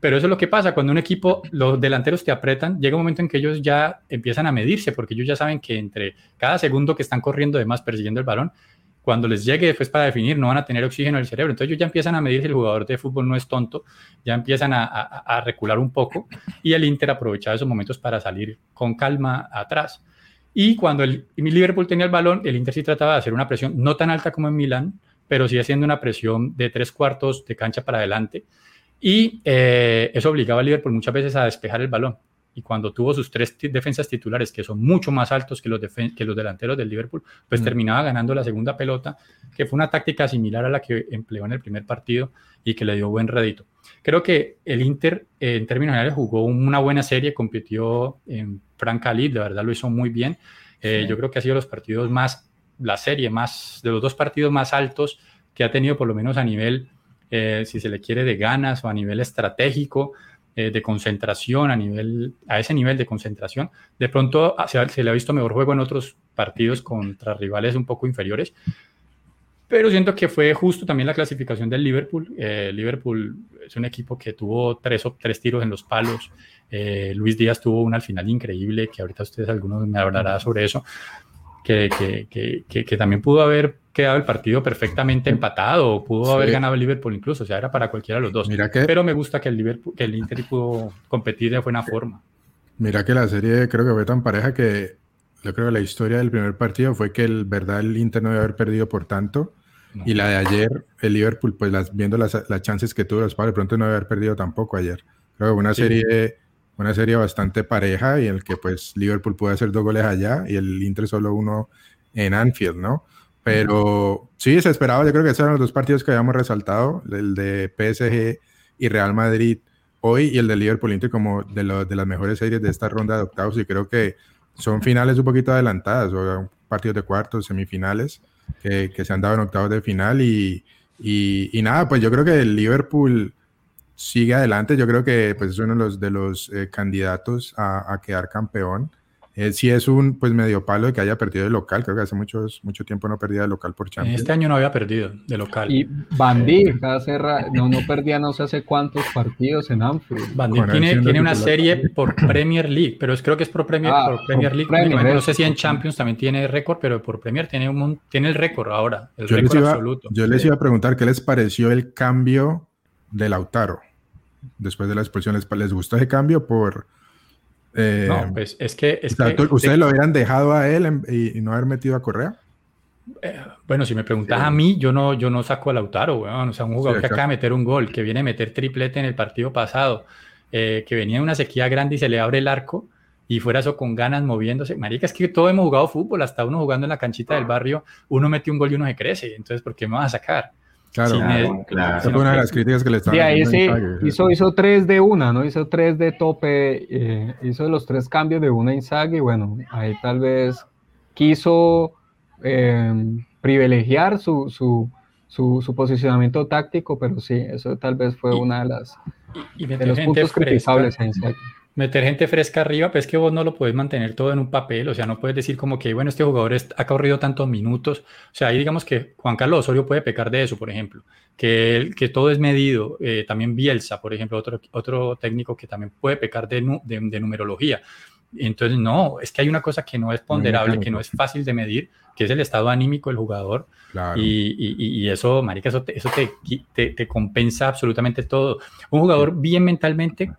pero eso es lo que pasa cuando un equipo, los delanteros te apretan, llega un momento en que ellos ya empiezan a medirse, porque ellos ya saben que entre cada segundo que están corriendo de más persiguiendo el balón, cuando les llegue después para definir, no van a tener oxígeno en el cerebro. Entonces ellos ya empiezan a medir si el jugador de fútbol no es tonto, ya empiezan a, a, recular un poco y el Inter aprovechaba esos momentos para salir con calma atrás. Y cuando el Liverpool tenía el balón, el Inter sí trataba de hacer una presión no tan alta como en Milán, pero sí haciendo una presión de tres cuartos de cancha para adelante y eh, eso obligaba a Liverpool muchas veces a despejar el balón. Y cuando tuvo sus tres defensas titulares, que son mucho más altos que los, que los delanteros del Liverpool, pues mm. terminaba ganando la segunda pelota, que fue una táctica similar a la que empleó en el primer partido y que le dio buen rédito. Creo que el Inter, eh, en términos generales, jugó una buena serie, compitió en Franca League, de verdad lo hizo muy bien. Eh, yo creo que ha sido los partidos más, la serie más, de los dos partidos más altos que ha tenido, por lo menos a nivel eh, si se le quiere, de ganas o a nivel estratégico, eh, de concentración, a, nivel, a ese nivel de concentración. De pronto ah, se, le ha visto mejor juego en otros partidos contra rivales un poco inferiores, pero siento que fue justo también la clasificación del Liverpool. Eh, Liverpool es un equipo que tuvo tres, tres tiros en los palos. Luis Díaz tuvo una al final increíble, que ahorita ustedes algunos me hablarán sobre eso, que, que, que, que también pudo haber quedado el partido perfectamente empatado, o pudo haber ganado el Liverpool incluso, o sea, era para cualquiera de los dos. Mira Pero me gusta que el, Liverpool, que el Inter pudo competir de buena forma. Mira que la serie creo que fue tan pareja que yo creo que la historia del primer partido fue que el verdad el Inter no debe haber perdido por tanto. Y la de ayer, el Liverpool, pues las, viendo las, las chances que tuvo los padres, de pronto no debe haber perdido tampoco ayer. Creo que fue una serie una serie bastante pareja y en el que pues Liverpool puede hacer dos goles allá y el Inter solo uno en Anfield, ¿no? Pero sí, se esperaba, yo creo que esos eran los dos partidos que habíamos resaltado, el de PSG y Real Madrid hoy y el de Liverpool Inter como de, de las mejores series de esta ronda de octavos y creo que son finales un poquito adelantadas, o partidos de cuartos, semifinales que, que se han dado en octavos de final y, y, nada, pues yo creo que el Liverpool sigue adelante, yo creo que pues, es uno de los, de los eh, candidatos a, a quedar campeón eh, sí es un pues medio palo de que haya perdido de local, creo que hace muchos, mucho tiempo no perdía de local por Champions. Este año no había perdido de local. Y Van Dijk no, no perdía no sé hace cuántos partidos en Anfield. Van tiene, tiene una serie por Premier League, pero es, creo que es por Premier, ah, Premier League. no sé si en Champions también tiene récord, pero por Premier tiene, un, tiene el récord ahora, el yo récord absoluto. Yo les iba a preguntar qué les pareció el cambio de Lautaro después de la expulsión. ¿Les, les gustó ese cambio por Eh, no, pues es que... Es o sea, que ¿Ustedes lo hubieran dejado a él en- y, y no haber metido a Correa? Eh, bueno, si me preguntas Sí. a mí, yo no, yo no saco a Lautaro, weón. O sea, un jugador Sí, que acaba de meter un gol, que viene a meter triplete en el partido pasado, eh, que venía de una sequía grande y se le abre el arco y fuera eso con ganas moviéndose. Marica, es que todos hemos jugado fútbol, hasta uno jugando en la canchita del barrio, uno mete un gol y uno se crece. Entonces, ¿por qué me vas a sacar? Claro. Sí, Claro, una de las críticas que le estaban Sí, ahí sí, hizo, hizo tres de una, ¿no? Hizo tres de tope, eh, hizo los tres cambios de una Inzaghi, bueno, ahí tal vez quiso eh, privilegiar su, su, su, su posicionamiento táctico, pero sí, eso tal vez fue Y- una de las Y, y de los puntos fresca. criticables a Inzaghi. Meter gente fresca arriba, pues es que vos no lo puedes mantener todo en un papel, o sea, no puedes decir como que, bueno, este jugador ha corrido tantos minutos, o sea, ahí digamos que Juan Carlos Osorio puede pecar de eso, por ejemplo, que, él- que todo es medido, eh, también Bielsa, por ejemplo, otro, otro técnico que también puede pecar de, nu- de, de numerología. Entonces, no, es que hay una cosa que no es ponderable, que no es fácil de medir, que es el estado anímico del jugador, Claro. y, y- y eso, marica, eso, te, eso te, qui- te- te compensa absolutamente todo. Un jugador bien mentalmente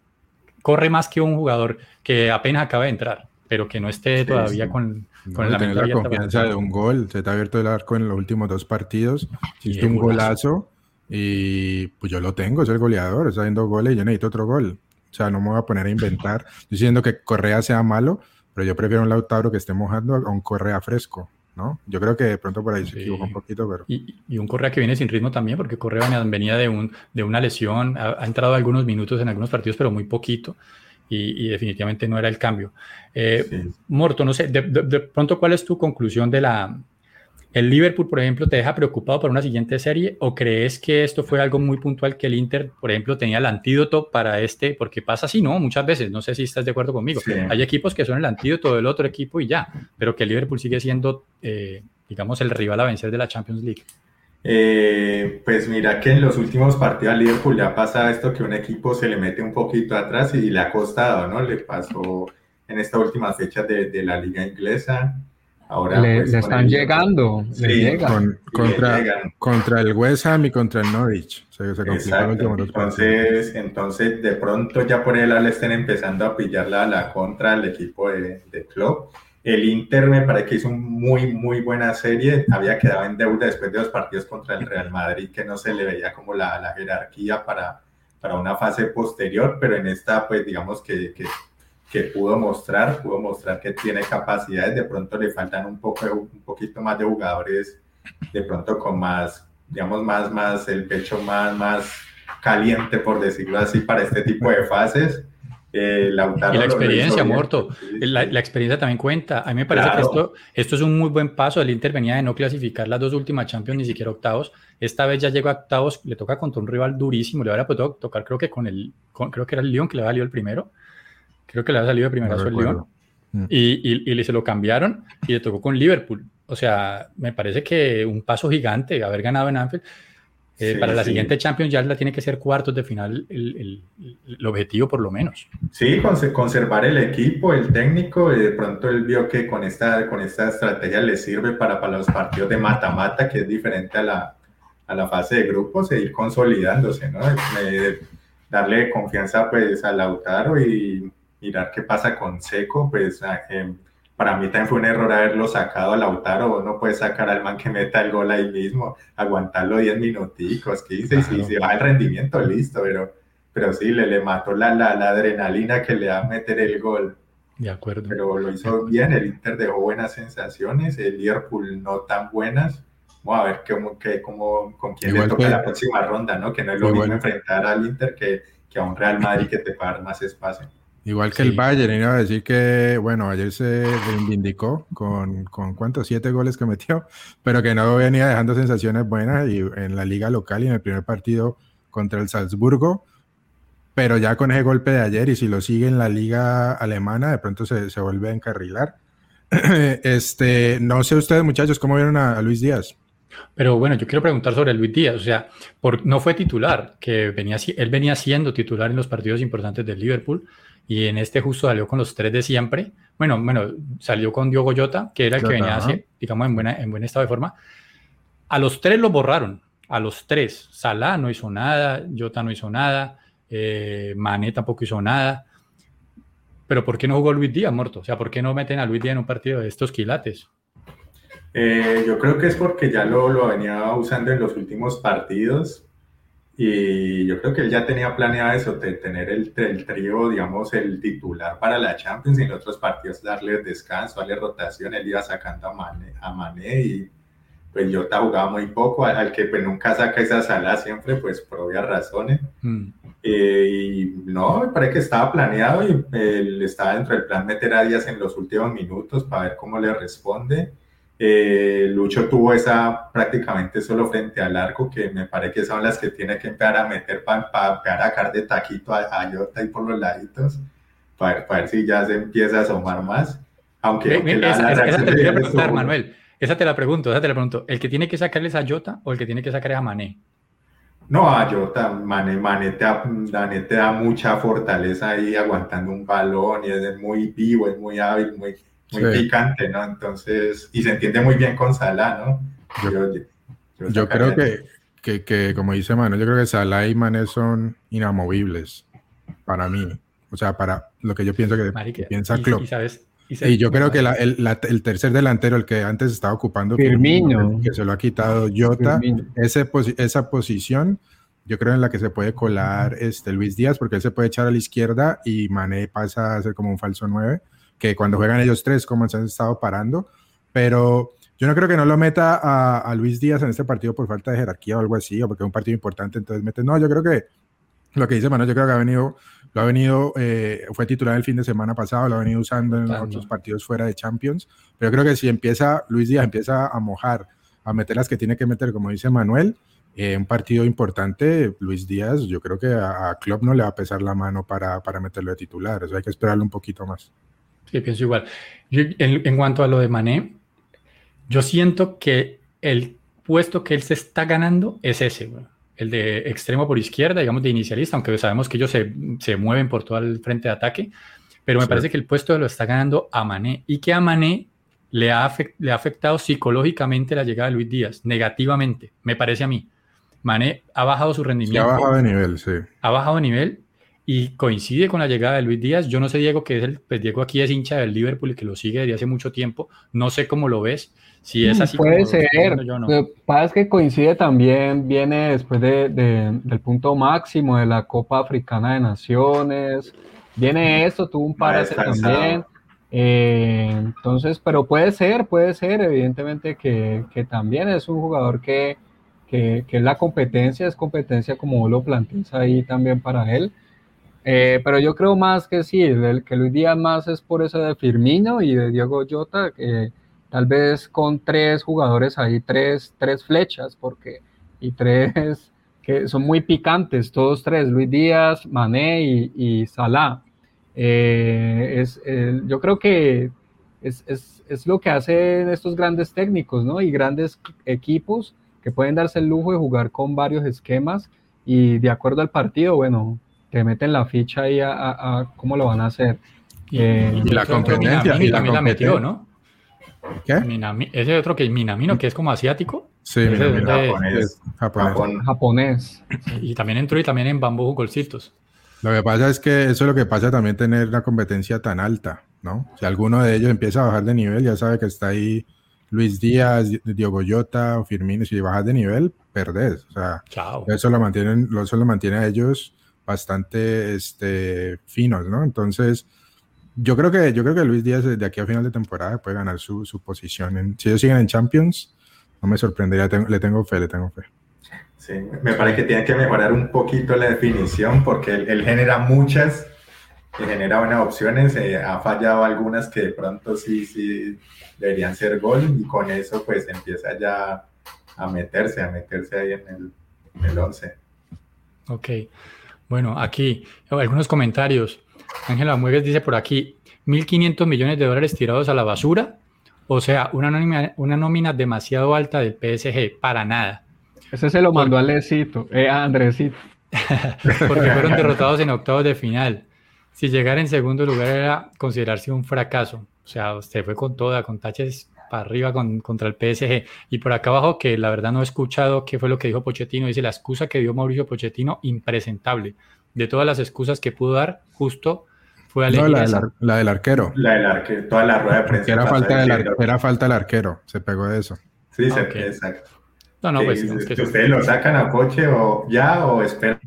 corre más que un jugador que apenas acaba de entrar, pero que no esté Sí, todavía sí. con, No, con y la tener la para confianza de un gol. Se te ha abierto el arco en los últimos dos partidos. Hiciste un golazo. golazo y pues yo lo tengo, soy el goleador, está haciendo goles y yo necesito otro gol. O sea, no me voy a poner a inventar. Diciendo que Correa sea malo, pero yo prefiero un Lautaro que esté mojando a un Correa fresco, ¿no? Yo creo que de pronto por ahí se Sí. equivocó un poquito, pero... Y, y un Correa que viene sin ritmo también, porque Correa venía- de, un, de una lesión, ha, ha entrado algunos minutos en algunos partidos, pero muy poquito, y, y definitivamente no era el cambio. Eh, Sí. Morto, no sé, de, de- de pronto, ¿cuál es tu conclusión de la... ¿El Liverpool, por ejemplo, te deja preocupado por una siguiente serie o crees que esto fue algo muy puntual que el Inter, por ejemplo, tenía el antídoto para este? Porque pasa así, ¿no? Muchas veces, no sé si estás de acuerdo conmigo. Sí. Hay equipos que son el antídoto del otro equipo y ya, pero que el Liverpool sigue siendo, eh, digamos, el rival a vencer de la Champions League. Eh, pues mira que en los últimos partidos al Liverpool ya pasa esto que un equipo se le mete un poquito atrás y le ha costado, ¿no? Le pasó en esta última fecha de, de la liga inglesa. Ahora Le, pues, le están el- llegando, Sí, le llegan. Con- y le contra, llegan. contra el West Ham y contra el Norwich. Se, se últimos dos partidos. Entonces, entonces, de pronto ya por el lado le estén empezando a pillar la, la contra al equipo de, de Klopp. El Inter me parece que hizo una muy, muy buena serie. Había quedado en deuda después de los partidos contra el Real Madrid, que no se le veía como la, la jerarquía para, para una fase posterior, pero en esta, pues digamos que, que, que pudo mostrar, pudo mostrar que tiene capacidades. De pronto le faltan un, poco, un poquito más de jugadores, de pronto con más, digamos, más, más, el pecho más, más caliente, por decirlo así, para este tipo de fases. Eh, Lautaro Y la experiencia. Morto. La, la experiencia también cuenta. A mí me parece Claro. que esto, esto es un muy buen paso. El Inter venía de no clasificar las dos últimas Champions, ni siquiera octavos. Esta vez ya llegó a octavos, le toca contra un rival durísimo. Le habría podido tocar, creo que con el, con- creo que era el Lyon que le salido el primero. Creo que le había salido de primera No el Lyon. Mm. Y, y, y se lo cambiaron y le tocó con Liverpool. O sea, me parece que un paso gigante haber ganado en Anfield. Eh, Sí, para la sí. siguiente Champions ya la tiene que ser cuartos de final el, el- el objetivo por lo menos. Sí, conse- conservar el equipo, el técnico, y de pronto él vio que con esta, con esta estrategia le sirve para, para los partidos de mata-mata, que es diferente a la, a la fase de grupos, e ir consolidándose, ¿no? Darle confianza pues a Lautaro y mirar qué pasa con Seco, pues a- eh, para mí también fue un error haberlo sacado a Lautaro, no puede sacar al man que meta el gol ahí mismo, aguantarlo 10 minuticos, 15, y si Claro. baja el rendimiento, listo, pero pero sí, le, le mató la, la, la adrenalina que le da a meter el gol. De acuerdo. Pero lo hizo bien, el Inter dejó buenas sensaciones, el Liverpool no tan buenas. Vamos a ver cómo, que, cómo, con quién Igual le toca que- la próxima ronda, ¿no? Que no es lo Igual- mismo enfrentar al Inter que, que a un Real Madrid que te dar más espacio. Igual que Sí. el Bayern, iba a decir que, bueno, ayer se reivindicó con, con ¿cuántos? Siete goles que metió, pero que no venía dejando sensaciones buenas y en la liga local y en el primer partido contra el Salzburgo, pero ya con ese golpe de ayer y si lo sigue en la liga alemana, de pronto se, se vuelve a encarrilar. este, no sé ustedes muchachos, ¿cómo vieron a, a Luis Díaz? Pero bueno, yo quiero preguntar sobre Luis Díaz, o sea, por, no fue titular, que venía, él venía siendo titular en los partidos importantes del Liverpool y en este justo salió con los tres de siempre. Bueno, bueno, salió con Diogo Jota, que era el que venía, así, digamos, en, buena, en buen estado de forma. A los tres lo borraron, a los tres. Salah no hizo nada, Jota no hizo nada, eh, Mané tampoco hizo nada. pero ¿por qué no jugó Luis Díaz, Morto? O sea, ¿por qué no meten a Luis Díaz en un partido de estos quilates? Eh, yo creo que es porque ya lo, lo venía usando en los últimos partidos y yo creo que él ya tenía planeado eso, de tener el, el trío, digamos, el titular para la Champions y en otros partidos darle descanso, darle rotación, él iba sacando a Mané, a Mané y pues Jota jugaba muy poco, al, que pues nunca saca esa sala siempre, pues por obvias razones. Mm. Eh, y no, me parece que estaba planeado y él estaba dentro del plan meter a Díaz en los últimos minutos para ver cómo le responde. Eh, Lucho tuvo esa prácticamente solo frente al arco, que me parece que son las que tiene que empezar a meter para empezar a sacar de taquito a, a Jota y por los laditos, para, ver si ya se empieza a asomar más. Aunque, esa, te voy a preguntar, Manuel. Esa te la pregunto, esa te la pregunto. ¿El que tiene que sacarles a Jota o el que tiene que sacar a Mané? No, a Jota, Mané, Mané te, da, te da mucha fortaleza ahí aguantando un balón y es muy vivo, es muy hábil, muy, muy picante, ¿no? Entonces, y se entiende muy bien con Salah, ¿no? Yo, creo que, que, que, como dice Manuel, yo creo que Salah y Mané son inamovibles para mí. O sea, para lo que yo pienso que piensa Klopp. sabes, y, yo creo que el, tercer delantero, el que antes estaba ocupando, Firmino, que se lo ha quitado Jota, ese, esa posición, yo creo en la que se puede colar este Luis Díaz, porque él se puede echar a la izquierda y Mané pasa a ser como un falso 9, que cuando juegan ellos tres, como se han estado parando, pero yo no creo que no lo meta a, a, Luis Díaz en este partido por falta de jerarquía o algo así, o porque es un partido importante, entonces mete, no, yo creo que lo que dice Manuel, yo creo que ha venido lo ha venido, eh, fue titular el fin de semana pasado, lo ha venido usando en otros partidos fuera de Champions. Pero creo que si empieza, Luis Díaz empieza a mojar, a meter las que tiene que meter, como dice Manuel, eh, un partido importante, Luis Díaz, yo creo que a, Klopp no le va a pesar la mano para, para meterlo de titular. Eso hay que esperarlo un poquito más. Sí, pienso igual. en, cuanto a lo de Mané, yo siento que el puesto que él se está ganando es ese, el de extremo por izquierda, digamos de inicialista, aunque sabemos que ellos se, se mueven por todo el frente de ataque, pero me parece que el puesto lo está ganando a Mané y que a Mané le ha, le ha afectado psicológicamente la llegada de Luis Díaz, negativamente, me parece a mí. Mané ha bajado su rendimiento. ha bajado de nivel, sí. Ha bajado de nivel y coincide con la llegada de Luis Díaz. Yo no sé, Diego, que es el, pues Diego aquí es hincha del Liverpool y que lo sigue desde hace mucho tiempo. No sé cómo lo ves. Si es así. Puede ser. Lo que pasa es que coincide también, viene después de, del punto máximo de la Copa Africana de Naciones. Viene esto, tuvo un parate también. Eh, entonces, pero puede ser, puede ser, evidentemente que, que también es un jugador que, que, que, la competencia, es competencia como lo planteas ahí también para él. Eh, pero yo creo más que sí, el que Luis Díaz más es por eso de Firmino y de Diego Jota, que tal vez con tres jugadores ahí, tres, tres flechas, porque, y tres que son muy picantes, todos tres, Luis Díaz, Mané y, y Salah. Eh, es, yo creo que es, es, es, lo que hacen estos grandes técnicos, ¿no? Y grandes equipos que pueden darse el lujo de jugar con varios esquemas y de acuerdo al partido, bueno, te meten la ficha ahí a, a, cómo lo van a hacer. Y, eh, la competencia. Y también la metió, ¿no? ¿Qué? Minami, ese otro que es Minamino, que es como asiático. Sí, japonés. japonés. Y también entró y también en bambú golcitos. Lo que pasa es que eso es lo que pasa también tener una competencia tan alta, ¿no? Si alguno de ellos empieza a bajar de nivel, ya sabe que está ahí Luis Díaz, Diogo Jota o Firmino. Si bajas de nivel, perdés. O sea, eso lo mantienen, eso lo mantiene a ellos bastante este, finos, ¿no? Entonces, yo creo que, yo creo que Luis Díaz de aquí a final de temporada puede ganar su, su posición. En, si ellos siguen en Champions, no me sorprendería, le tengo fe, le tengo fe. Sí, me parece que tiene que mejorar un poquito la definición porque él, genera muchas, y genera buenas opciones, eh, ha fallado algunas que de pronto sí, sí deberían ser gol y con eso pues empieza ya a meterse, a meterse ahí en el, en el 11. Ok, bueno, aquí algunos comentarios. Ángela Muegues dice por aquí, 1.500 millones de dólares tirados a la basura. O sea, una nómina, una nómina demasiado alta del PSG, para nada. Ese se lo mandó a Lecito, eh, a Andresito. Porque fueron derrotados en octavos de final. Si llegar en segundo lugar era considerarse un fracaso. O sea, usted fue con toda, con taches para arriba con, contra el PSG. Y por acá abajo, que la verdad no he escuchado qué fue lo que dijo Pochettino, dice la excusa que dio Mauricio Pochettino, impresentable. De todas las excusas que pudo dar, justo fue a No, la, del ar- la del arquero. La del arquero, toda la rueda de prensa. Era falta, del ar- era falta del arquero. Se pegó de eso. Sí, Ah, se- ok. exacto. No, no, pues que que eso- ustedes lo sacan a Poche o ya o esperan.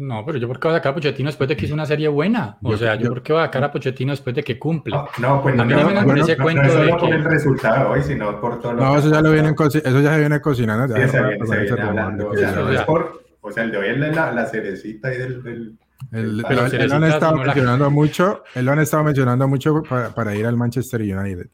No, pero yo por qué voy a sacar a Pochettino después de que hizo una serie buena. O Yo- sea, yo, yo- por qué voy a sacar a Pochettino después de que cumple. No, no, pues A mí no, no me no, parece no, no, cuento no solo por que- el resultado hoy, sino por todo lo No, que eso ya lo vienen, eso ya se viene cocinando. Sí, ya se para- viene, se viene hablando. O sea, no es por. O sea, el de hoy es la, la cerecita ahí del. del- El- Pero él- él lo han estado la- mencionando mucho, él lo han estado mencionando mucho para, para ir al Manchester United.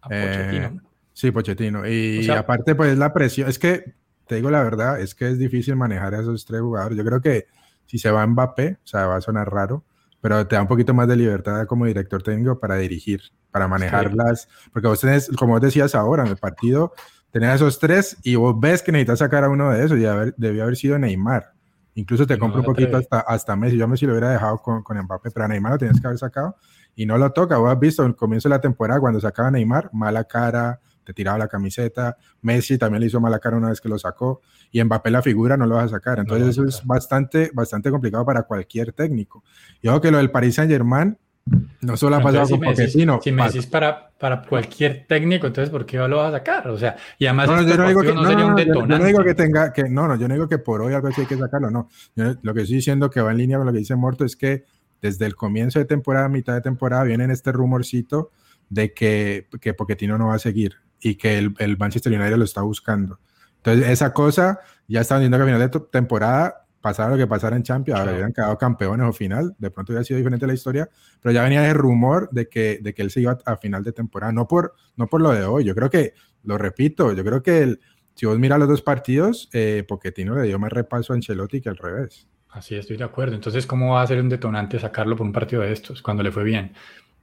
A Eh, Pochettino. sí, Pochettino. Y O sea- aparte, pues la presión, es que, te digo la verdad, es que es difícil manejar a esos tres jugadores. Yo creo que si se va Mbappé, o sea, va a sonar raro, pero te da un poquito más de libertad como director técnico para dirigir, para manejarlas, porque vos tenés, como vos decías ahora, en el partido, tenés esos tres y vos ves que necesitas sacar a uno de esos y haber, debió haber sido Neymar. Incluso te no compro un poquito hasta, hasta Messi. Yo a Messi lo hubiera dejado con, con Mbappé, pero a Neymar lo tienes que haber sacado y no lo toca. Vos has visto el comienzo de la temporada cuando sacaba a Neymar, mala cara, te tiraba la camiseta. Messi también le hizo mala cara una vez que lo sacó y Mbappé la figura no lo vas a sacar. Entonces eso es bastante, bastante complicado para cualquier técnico. Y ojo que lo del Paris Saint Germain no solo ha pasado con Pochettino. Si me pasa- decís para, para cualquier técnico, entonces ¿por qué lo vas a sacar? O sea, y además No, no, este yo no digo que, no, sería no, un no, yo- yo detonante. no digo que tenga que no, no, yo no digo que por hoy algo así hay que sacarlo, no. Yo lo que estoy diciendo que va en línea con lo que dice Morto es que desde el comienzo de temporada, mitad de temporada, viene este rumorcito de que, que Pochettino no va a seguir y que el, el Manchester United lo está buscando. Entonces, esa cosa ya estaban diciendo que a final de temporada pasara lo que pasara en Champions, ahora Claro. hubieran quedado campeones o final, de pronto hubiera sido diferente la historia, pero ya venía ese rumor de que, de que él se iba a, a final de temporada, no por, no por lo de hoy, yo creo que, lo repito, yo creo que el, si vos miras los dos partidos, eh, Pochettino le dio más repaso a Ancelotti que al revés. Así estoy de acuerdo. Entonces, ¿cómo va a ser un detonante sacarlo por un partido de estos cuando le fue bien?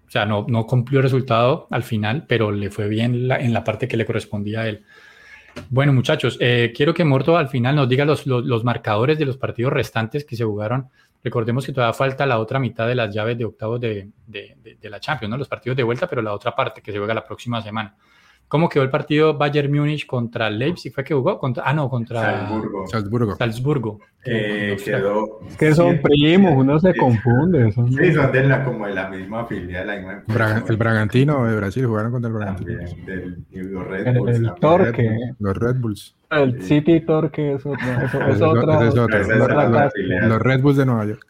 O sea, no, no cumplió el resultado al final, pero le fue bien la- en la parte que le correspondía a él. Bueno, muchachos, eh, quiero que Morto al final nos diga los, los, los marcadores de los partidos restantes que se jugaron. Recordemos que todavía falta la otra mitad de las llaves de octavos de, de, de- de la Champions, ¿no? Los partidos de vuelta, pero la otra parte que se juega la próxima semana. ¿Cómo quedó el partido Bayern Múnich contra Leipzig? ¿Fue que jugó? Contra, ah, no, contra Salzburgo. Salzburgo. Salzburgo. Eh, quedó. Es que son primos, uno se confunde. son- Sí, son de la, como de la misma filial. la misma Braga- el Bragantino de Brasil jugaron contra el Bragantino. También, del New Red El- Bulls. el. Torque. Los Red Bulls. El City Torque es otra. Eso, es es otra. es Los- los- los Red Bulls de Nueva York.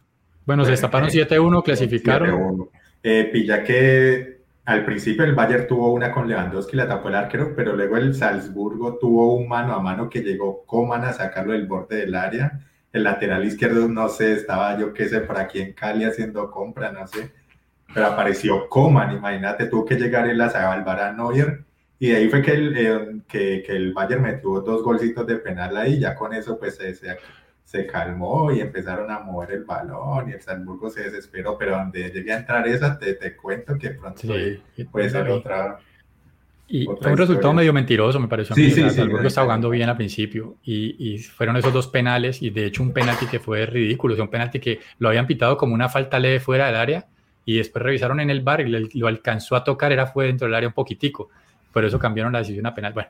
Bueno, se destaparon eh, 7-1, clasificaron. 7-1. Eh, pilla que al principio el Bayern tuvo una con Lewandowski, la tapó el arquero, pero luego el Salzburgo tuvo un mano a mano que llegó Coman a sacarlo del borde del área. El lateral izquierdo, no sé, estaba yo qué sé, por aquí en Cali haciendo compra, no sé. Pero apareció Coman, imagínate, tuvo que llegar él a salvar a Neuer. Y de ahí fue que el, eh, que, que el Bayern metió dos golcitos de penal ahí, ya con eso pues se, se, se calmó y empezaron a mover el balón y el Salzburgo se desesperó, pero donde llegué a entrar esa, te, te cuento que pronto Sí, puede ser otra. Y otra fue un resultado historia. medio mentiroso, me pareció. a Sí, mí. O sí, Salzburgo sí. estaba jugando bien al principio y, y fueron esos dos penales y de hecho un penalti que fue ridículo, o sea, un penalti que lo habían pitado como una falta leve fuera del área y después revisaron en el bar y lo alcanzó a tocar, era fue dentro del área un poquitico, por eso cambiaron la decisión a penal. Bueno,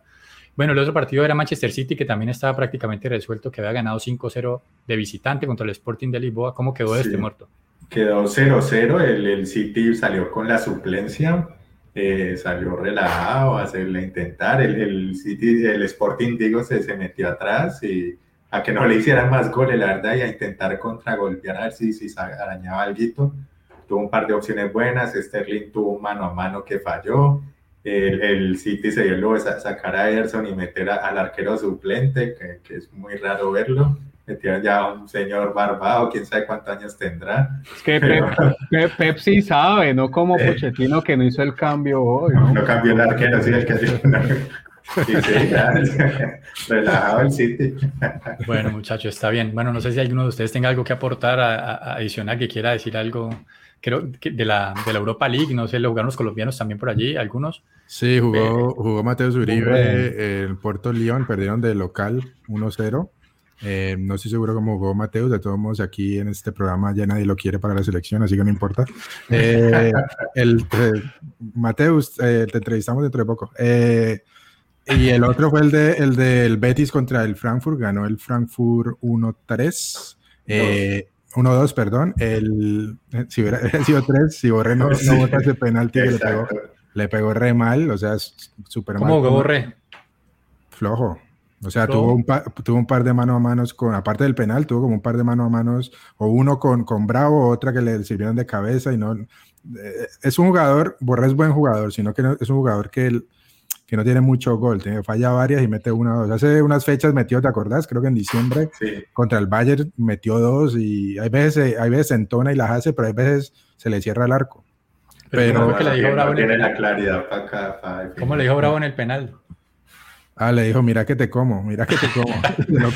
bueno, el otro partido era Manchester City que también estaba prácticamente resuelto, que había ganado 5-0 de visitante contra el Sporting de Lisboa. ¿Cómo quedó Sí. este muerto? Quedó 0-0, el, el City salió con la suplencia, eh, salió relajado a hacerle intentar, el, el City, el Sporting, digo, se, se metió atrás y a que no le hicieran más goles, la verdad, y a intentar contragolpear a ver si, si arañaba algo. Tuvo un par de opciones buenas, Sterling tuvo un mano a mano que falló, el, el City se dio luego sacar a Ederson y meter a- al arquero suplente, que, que es muy raro verlo. Metieron ya a un señor barbado, quién sabe cuántos años tendrá. Es que Pero- Pep, Pep- Pep sí sabe, no como Eh. Pochettino que no hizo el cambio hoy. ¿no? No cambió el arquero, sí, el que sí. no. Sí, sí, ya. Relajado el City. Bueno, muchachos, está bien. Bueno, no sé si alguno de ustedes tenga algo que aportar a, a- adicional, que quiera decir algo creo que de la, de la Europa League, no sé, lo jugaron los colombianos también por allí, algunos. Sí, jugó, jugó Mateo Zuribe, Uribe. el Puerto León, perdieron de local 1-0. Eh, no estoy seguro cómo jugó Mateus, de todos modos aquí en este programa ya nadie lo quiere para la selección, así que no importa. Eh, el, eh, Mateus, eh, te entrevistamos dentro de poco. Eh, y el otro fue el, de, el del Betis contra el Frankfurt, ganó el Frankfurt 1-3. Eh, 1-2, perdón. El, si hubiera sido 3, si Borré no, no bota ese penalti que le pegó, le pegó re mal, o sea, súper mal. ¿Cómo Borré? Flojo. O sea, tuvo un, tuvo un par de mano a manos con, aparte del penal, tuvo como un par de mano a manos, o uno con, con Bravo, otra que le sirvieron de cabeza y no. Eh, es un jugador, Borré es buen jugador, sino que es un jugador que, que no tiene mucho gol, tiene, falla varias y mete una o dos. Hace unas fechas metió, ¿te acordás? Creo que en diciembre contra el Bayern metió dos y hay veces, hay veces entona y las hace, pero hay veces se le cierra el arco. Pero, ¿cómo le dijo Bravo en el la claridad para ¿Cómo le dijo Bravo en el penal? Ah, le dijo, mira que te como, mira que te como. no,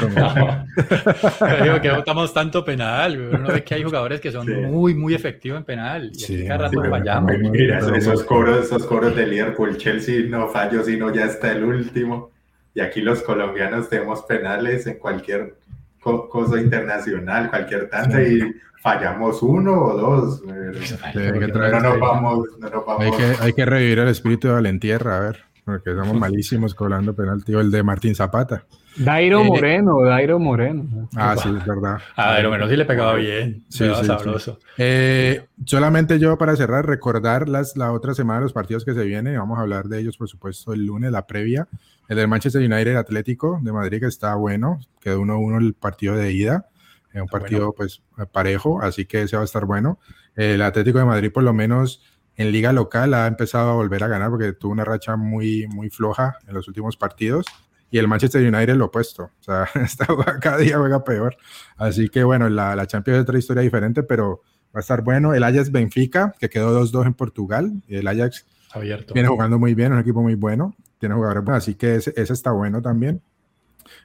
digo que votamos tanto penal, uno ve que hay jugadores que son muy, muy efectivos en penal. Y sí, cada rato fallamos. Mira, esos coros, esos coros de Liverpool, Chelsea no fallo, sino ya está el último. Y aquí los colombianos tenemos penales en cualquier cosa internacional, cualquier tanta, y fallamos uno o dos. no, nos vamos, no nos vamos. Hay que, hay que revivir el espíritu de Valentierra, a ver. Porque somos malísimos cobrando penalti. O el de Martín Zapata. Dairo eh, Moreno, Dairo Moreno. Ah, sí, es verdad. A Dairo Moreno sí le pegaba bien. Sí, sí, sabroso. Eh, solamente yo para cerrar, recordar las, la otra semana los partidos que se vienen. Vamos a hablar de ellos, por supuesto, el lunes, la previa. El del Manchester United Atlético de Madrid, que está bueno. Quedó 1-1 el partido de ida. un partido, pues, parejo. Así que ese va a estar bueno. El Atlético de Madrid, por lo menos en liga local ha empezado a volver a ganar porque tuvo una racha muy, muy floja en los últimos partidos. Y el Manchester United lo opuesto. O sea, cada día juega peor. Así que bueno, la, la Champions es otra historia diferente, pero va a estar bueno. El Ajax Benfica, que quedó 2-2 en Portugal. Y el Ajax Abierto. viene jugando muy bien, un equipo muy bueno. Tiene jugadores buenos, así que ese, está bueno también.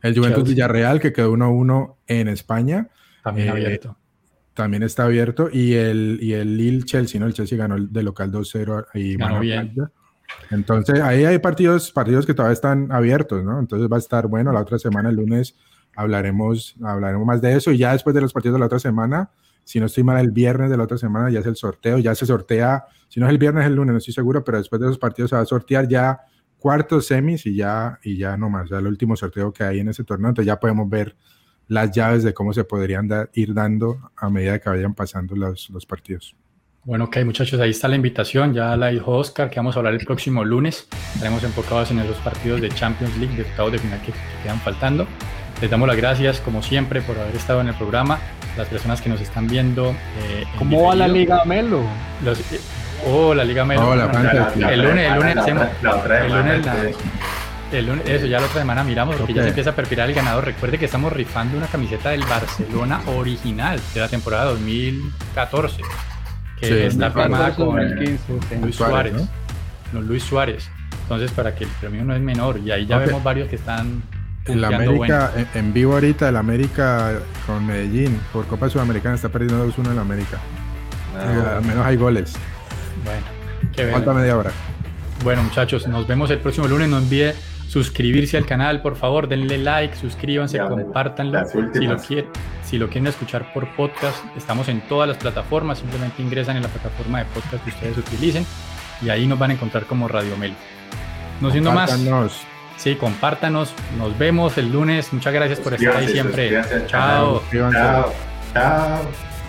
El Juventus Villarreal, que quedó 1-1 en España. También eh, abierto también está abierto. Y el, y el Lille Chelsea, ¿no? El Chelsea ganó de local 2-0 y ganó bien. Entonces, ahí hay partidos, partidos que todavía están abiertos, ¿no? Entonces va a estar bueno. La otra semana, el lunes, hablaremos, hablaremos más de eso. Y ya después de los partidos de la otra semana, si no estoy mal, el viernes de la otra semana ya es el sorteo. Ya se sortea, si no es el viernes, es el lunes, no estoy seguro, pero después de esos partidos se va a sortear ya cuartos, semis y ya, y ya nomás, ya el último sorteo que hay en ese torneo. Entonces ya podemos ver las llaves de cómo se podrían ir dando a medida que vayan pasando los, los partidos. Bueno, ok, muchachos, ahí está la invitación. Ya la dijo Oscar, que vamos a hablar el próximo lunes. Estaremos enfocados en esos partidos de Champions League, de octavos de final que, quedan faltando. Les damos las gracias, como siempre, por haber estado en el programa. Las personas que nos están viendo. Eh, ¿Cómo va la Liga Melo? Los, eh, oh, la Liga Melo. Oh, la, el lunes, el lunes hacemos. El lunes, eso, ya la otra semana miramos porque ya se empieza a perfilar el ganador. Recuerde que estamos rifando una camiseta del Barcelona original de la temporada 2014, que está firmada con Luis Suárez. ¿no? Luis Suárez. Entonces, para que el premio no es menor. Y ahí ya vemos varios que están. En la América, en, vivo ahorita, el América con Medellín por Copa Sudamericana está perdiendo 2-1 en la América. Ah. al menos hay goles. Bueno, qué Falta media hora. Bueno, muchachos, nos vemos el próximo lunes. No olvide suscribirse al canal, por favor, denle like, suscríbanse, compártanlo. Si lo, quieren, si lo quieren escuchar por podcast, estamos en todas las plataformas, simplemente ingresan en la plataforma de podcast que ustedes utilicen y ahí nos van a encontrar como Radio Melo. No siendo más. Sí, compártanos. Nos vemos el lunes. Muchas gracias por estar ahí siempre. Chao. Chao. Chao.